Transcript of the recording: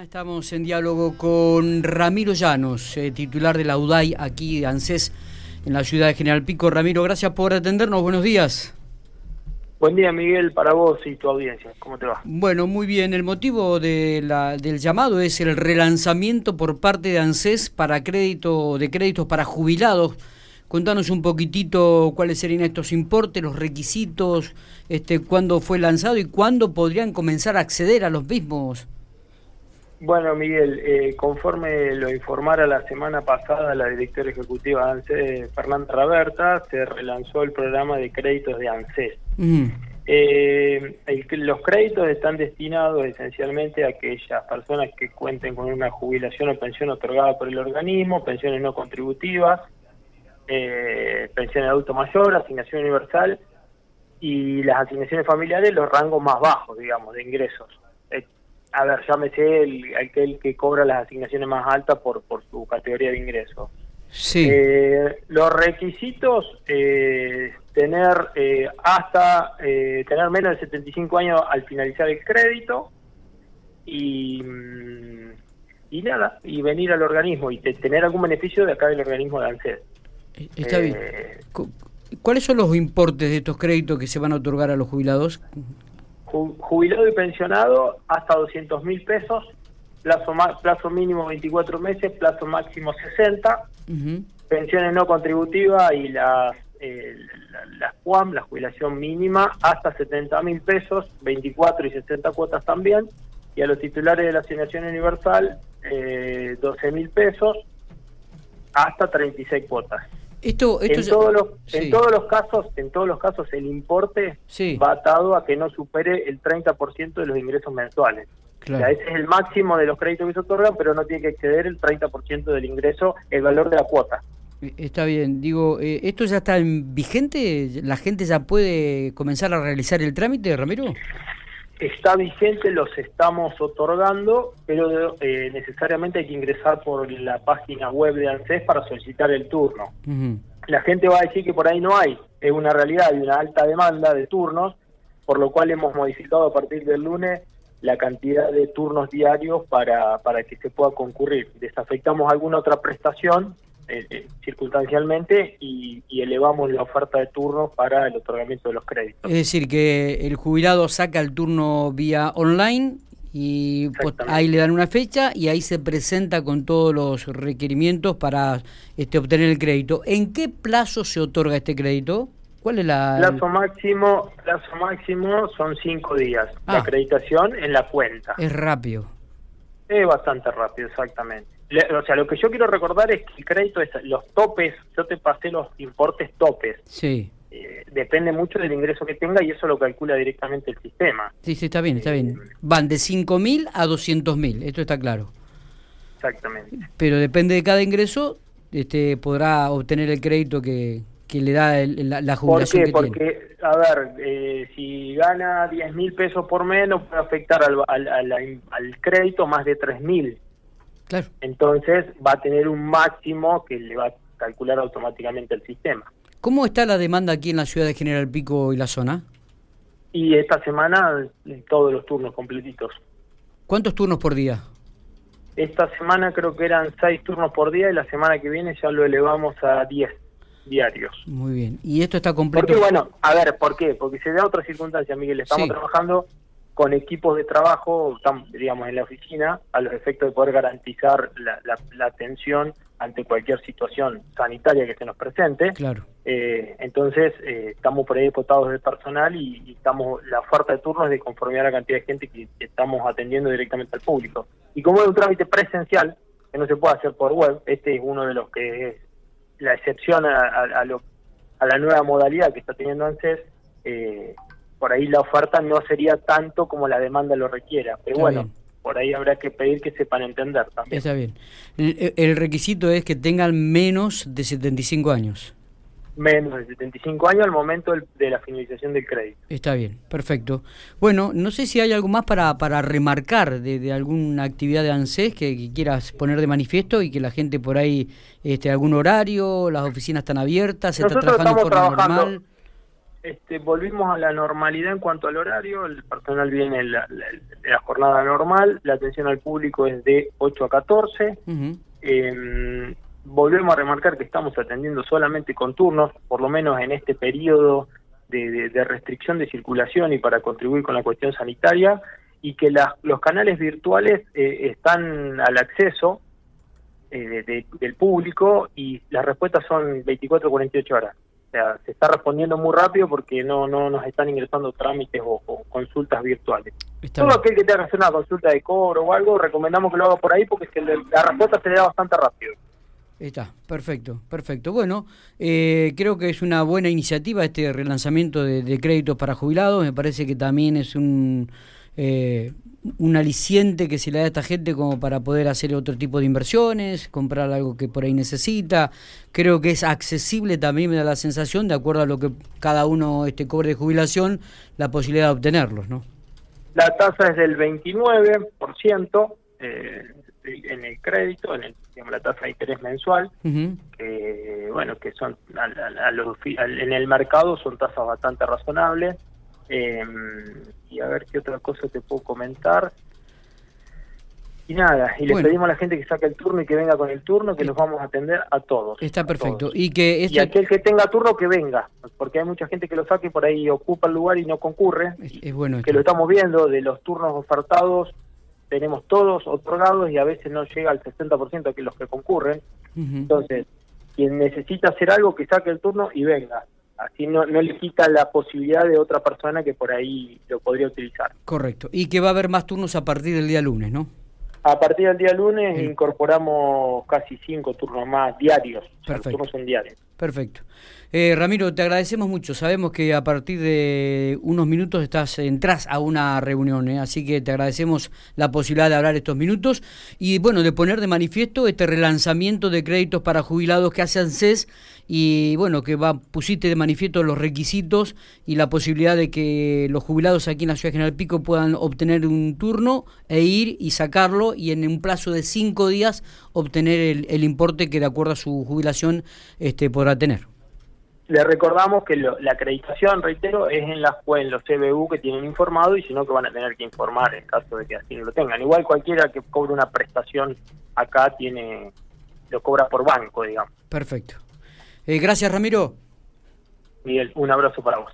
Estamos en diálogo con Ramiro Llanos, eh, titular de la UDAI aquí de ANSES en la ciudad de General Pico. Ramiro, gracias por atendernos. Buenos días. Buen día, Miguel, para vos y tu audiencia. ¿Cómo te va? Bueno, muy bien. El motivo de la, del llamado es el relanzamiento por parte de ANSES para crédito de créditos para jubilados. Contanos un poquitito cuáles serían estos importes, los requisitos, este, cuándo fue lanzado y cuándo podrían comenzar a acceder a los mismos. Bueno, Miguel, eh, conforme lo informara la semana pasada la directora ejecutiva de ANSES, Fernanda Raberta, se relanzó el programa de créditos de ANSES. Eh, los créditos están destinados esencialmente a aquellas personas que cuenten con una jubilación o pensión otorgada por el organismo, pensiones no contributivas, eh, pensión de adulto mayor, asignación universal y las asignaciones familiares los rangos más bajos, digamos, de ingresos a ver, llámese el, aquel que cobra las asignaciones más altas por, por su categoría de ingreso. Sí. Eh, los requisitos, eh, tener eh, hasta eh, tener menos de 75 años al finalizar el crédito y, mm, y nada, y venir al organismo y tener algún beneficio de acá del organismo de ANSES. Está bien. ¿Cuáles son los importes de estos créditos que se van a otorgar a los jubilados? Jubilado y pensionado hasta 200 mil pesos, plazo, plazo mínimo 24 meses, plazo máximo 60, pensiones no contributivas y las, eh, las la jubilación mínima, hasta 70 mil pesos, 24 y 60 cuotas también, y a los titulares de la asignación universal, eh, 12 mil pesos, hasta 36 cuotas. Esto, en, todos los, en todos los casos, en todos los casos el importe va atado a que no supere el 30% de los ingresos mensuales. O sea, ese es el máximo de los créditos que se otorgan, pero no tiene que exceder el 30% del ingreso, el valor de la cuota. Eh, está bien, digo, eh, ¿esto ya está vigente? ¿La gente ya puede comenzar a realizar el trámite, Ramiro? Está vigente, los estamos otorgando, pero eh, necesariamente hay que ingresar por la página web de ANSES para solicitar el turno. La gente va a decir que por ahí no hay, es una realidad, hay una alta demanda de turnos, por lo cual hemos modificado a partir del lunes la cantidad de turnos diarios para, para que se pueda concurrir. Desafectamos alguna otra prestación eh, eh, circunstancialmente y, elevamos la oferta de turnos para el otorgamiento de los créditos. Es decir, que el jubilado saca el turno vía online y ahí le dan una fecha y ahí se presenta con todos los requerimientos para este, obtener el crédito. ¿En qué plazo se otorga este crédito? ¿Cuál es la plazo máximo? Plazo máximo son cinco días. La ah. acreditación en la cuenta. Es rápido. Es bastante rápido, exactamente o sea, lo que yo quiero recordar es que el crédito es los topes, yo te pasé los importes topes. Sí. Eh, depende mucho del ingreso que tenga y eso lo calcula directamente el sistema. Sí, sí, está bien, está bien. Van de 5.000 a 200.000, esto está claro. Exactamente. Pero depende de cada ingreso, este podrá obtener el crédito que, que le da la, jubilación ¿Por qué? Porque, a ver, eh, si gana 10.000 pesos por menos, puede afectar al, al, al, al crédito más de 3.000. Entonces va a tener un máximo que le va a calcular automáticamente el sistema. ¿Cómo está la demanda aquí en la ciudad de General Pico y la zona? Y esta semana todos los turnos completitos. ¿Cuántos turnos por día? Esta semana creo que eran seis turnos por día y la semana que viene ya lo elevamos a diez diarios. Muy bien. ¿Y esto está completo? Porque, bueno, a ver, ¿por qué? Porque se da otra circunstancia, Miguel. Estamos trabajando con equipos de trabajo, digamos, en la oficina, a los efectos de poder garantizar la, atención ante cualquier situación sanitaria que se nos presente. Claro. Eh, entonces, eh, estamos por ahí dotados de personal y, estamos la oferta de turnos de conformidad a la cantidad de gente que, estamos atendiendo directamente al público. Y como es un trámite presencial, que no se puede hacer por web, este es uno de los que es la excepción a, a, la nueva modalidad que está teniendo ANSES, eh, por ahí la oferta no sería tanto como la demanda lo requiera. Pero bueno, por ahí habrá que pedir que sepan entender también. Está bien. El, requisito es que tengan menos de 75 años. Menos de 75 años al momento de la finalización del crédito. Está bien, perfecto. Bueno, no sé si hay algo más para, para remarcar de, alguna actividad de ANSES que, quieras poner de manifiesto y que la gente por ahí, este, algún horario, las oficinas están abiertas, se está trabajando de forma normal este, volvimos a la normalidad en cuanto al horario, el personal viene en la, jornada normal, la atención al público es de 8 a 14. Em, volvemos a remarcar que estamos atendiendo solamente con turnos, por lo menos en este periodo de, restricción de circulación y para contribuir con la cuestión sanitaria, y que los canales virtuales eh, están al acceso eh, del público y las respuestas son 24 48 horas. Sea, se está respondiendo muy rápido porque no no nos están ingresando trámites o, consultas virtuales. Todo aquel que tenga que hacer una consulta de cobro o algo, recomendamos que lo haga por ahí porque la respuesta se le da bastante rápido. Está, perfecto, perfecto. Bueno, eh, creo que es una buena iniciativa este relanzamiento de, créditos para jubilados. Me parece que también es un, eh, un aliciente que se le da a esta gente como para poder hacer otro tipo de inversiones, comprar algo que por ahí necesita. Creo que es accesible también, me da la sensación, de acuerdo a lo que cada uno este, cobre de jubilación, la posibilidad de obtenerlos, ¿no? La tasa es del 29%. Eh, en el crédito, en el, la tasa de interés mensual, que bueno, que son en el mercado son tasas bastante razonables. Eh, y a ver qué otra cosa te puedo comentar. Y nada, y le pedimos a la gente que saque el turno y que venga con el turno, que los vamos a atender a todos. Está perfecto. Y que y aquel que tenga turno que venga, porque hay mucha gente que lo saque y por ahí ocupa el lugar y no concurre. Es, bueno. Que lo estamos viendo de los turnos ofertados tenemos todos otorgados y a veces no llega al 60% de los que concurren. Entonces, quien necesita hacer algo, que saque el turno y venga. Así no, no le quita la posibilidad de otra persona que por ahí lo podría utilizar. Correcto. Y que va a haber más turnos a partir del día lunes, ¿no? A partir del día lunes incorporamos casi cinco turnos más diarios. Perfecto. turnos son diarios. Perfecto. Eh, Ramiro, te agradecemos mucho. Sabemos que a partir de unos minutos estás entras a una reunión, ¿eh? así que te agradecemos la posibilidad de hablar estos minutos y bueno, de poner de manifiesto este relanzamiento de créditos para jubilados que hace ANSES y bueno, que va pusiste de manifiesto los requisitos y la posibilidad de que los jubilados aquí en la ciudad de General Pico puedan obtener un turno e ir y sacarlo y en un plazo de cinco días obtener el, el importe que de acuerdo a su jubilación este, podrá tener. Le recordamos que la acreditación, reitero, es en, las, en los CBU que tienen informado y si no que van a tener que informar en caso de que así no lo tengan. Igual cualquiera que cobre una prestación acá tiene lo cobra por banco, digamos. Perfecto. Eh, gracias, Ramiro. Miguel, un abrazo para vos.